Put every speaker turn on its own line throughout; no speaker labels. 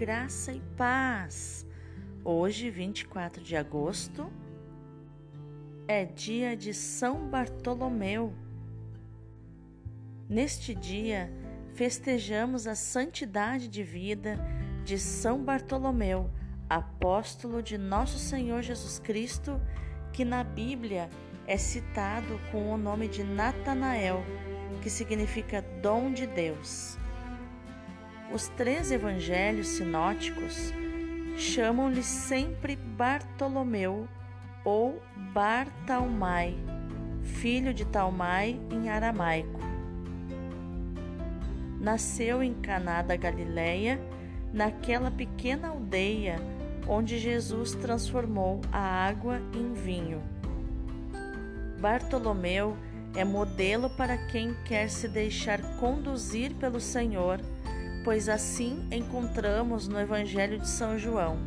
graça e paz. Hoje, 24 de agosto, é dia de São Bartolomeu. Neste dia, festejamos a santidade de vida de São Bartolomeu, apóstolo de nosso Senhor Jesus Cristo, que na Bíblia é citado com o nome de Natanael, que significa dom de Deus. Os três evangelhos sinóticos chamam-lhe sempre Bartolomeu ou Bartalmai, filho de Talmai em aramaico. Nasceu em Caná da Galileia, naquela pequena aldeia onde Jesus transformou a água em vinho. Bartolomeu é modelo para quem quer se deixar conduzir pelo Senhor pois assim encontramos no Evangelho de São João.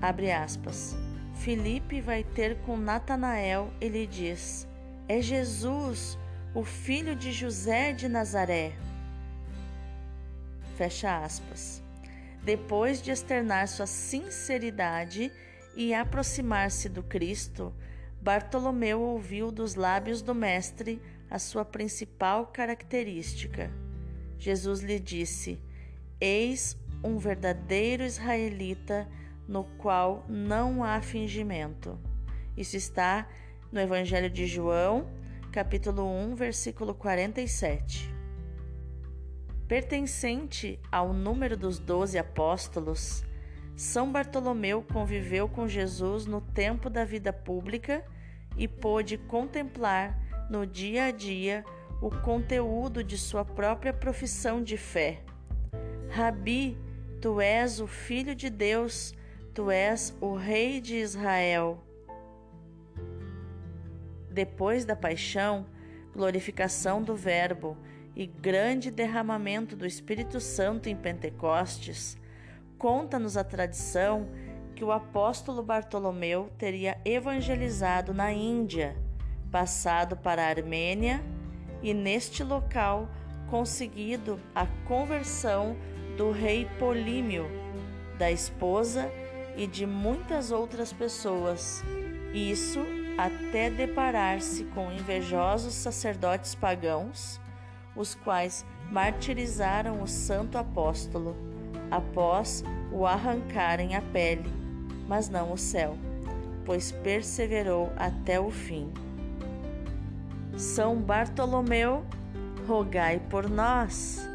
Abre aspas. Filipe vai ter com Natanael e lhe diz: É Jesus, o filho de José de Nazaré. Fecha aspas. Depois de externar sua sinceridade e aproximar-se do Cristo, Bartolomeu ouviu dos lábios do Mestre a sua principal característica Jesus lhe disse: Eis um verdadeiro israelita no qual não há fingimento. Isso está no Evangelho de João, capítulo 1, versículo 47. Pertencente ao número dos doze apóstolos, São Bartolomeu conviveu com Jesus no tempo da vida pública e pôde contemplar no dia a dia o conteúdo de sua própria profissão de fé. Rabi, tu és o Filho de Deus, tu és o Rei de Israel. Depois da paixão, glorificação do Verbo e grande derramamento do Espírito Santo em Pentecostes, conta-nos a tradição que o apóstolo Bartolomeu teria evangelizado na Índia, passado para a Armênia e neste local conseguido a conversão do rei Polímio, da esposa e de muitas outras pessoas, isso até deparar-se com invejosos sacerdotes pagãos, os quais martirizaram o santo apóstolo após o arrancarem a pele, mas não o céu, pois perseverou até o fim. São Bartolomeu, rogai por nós.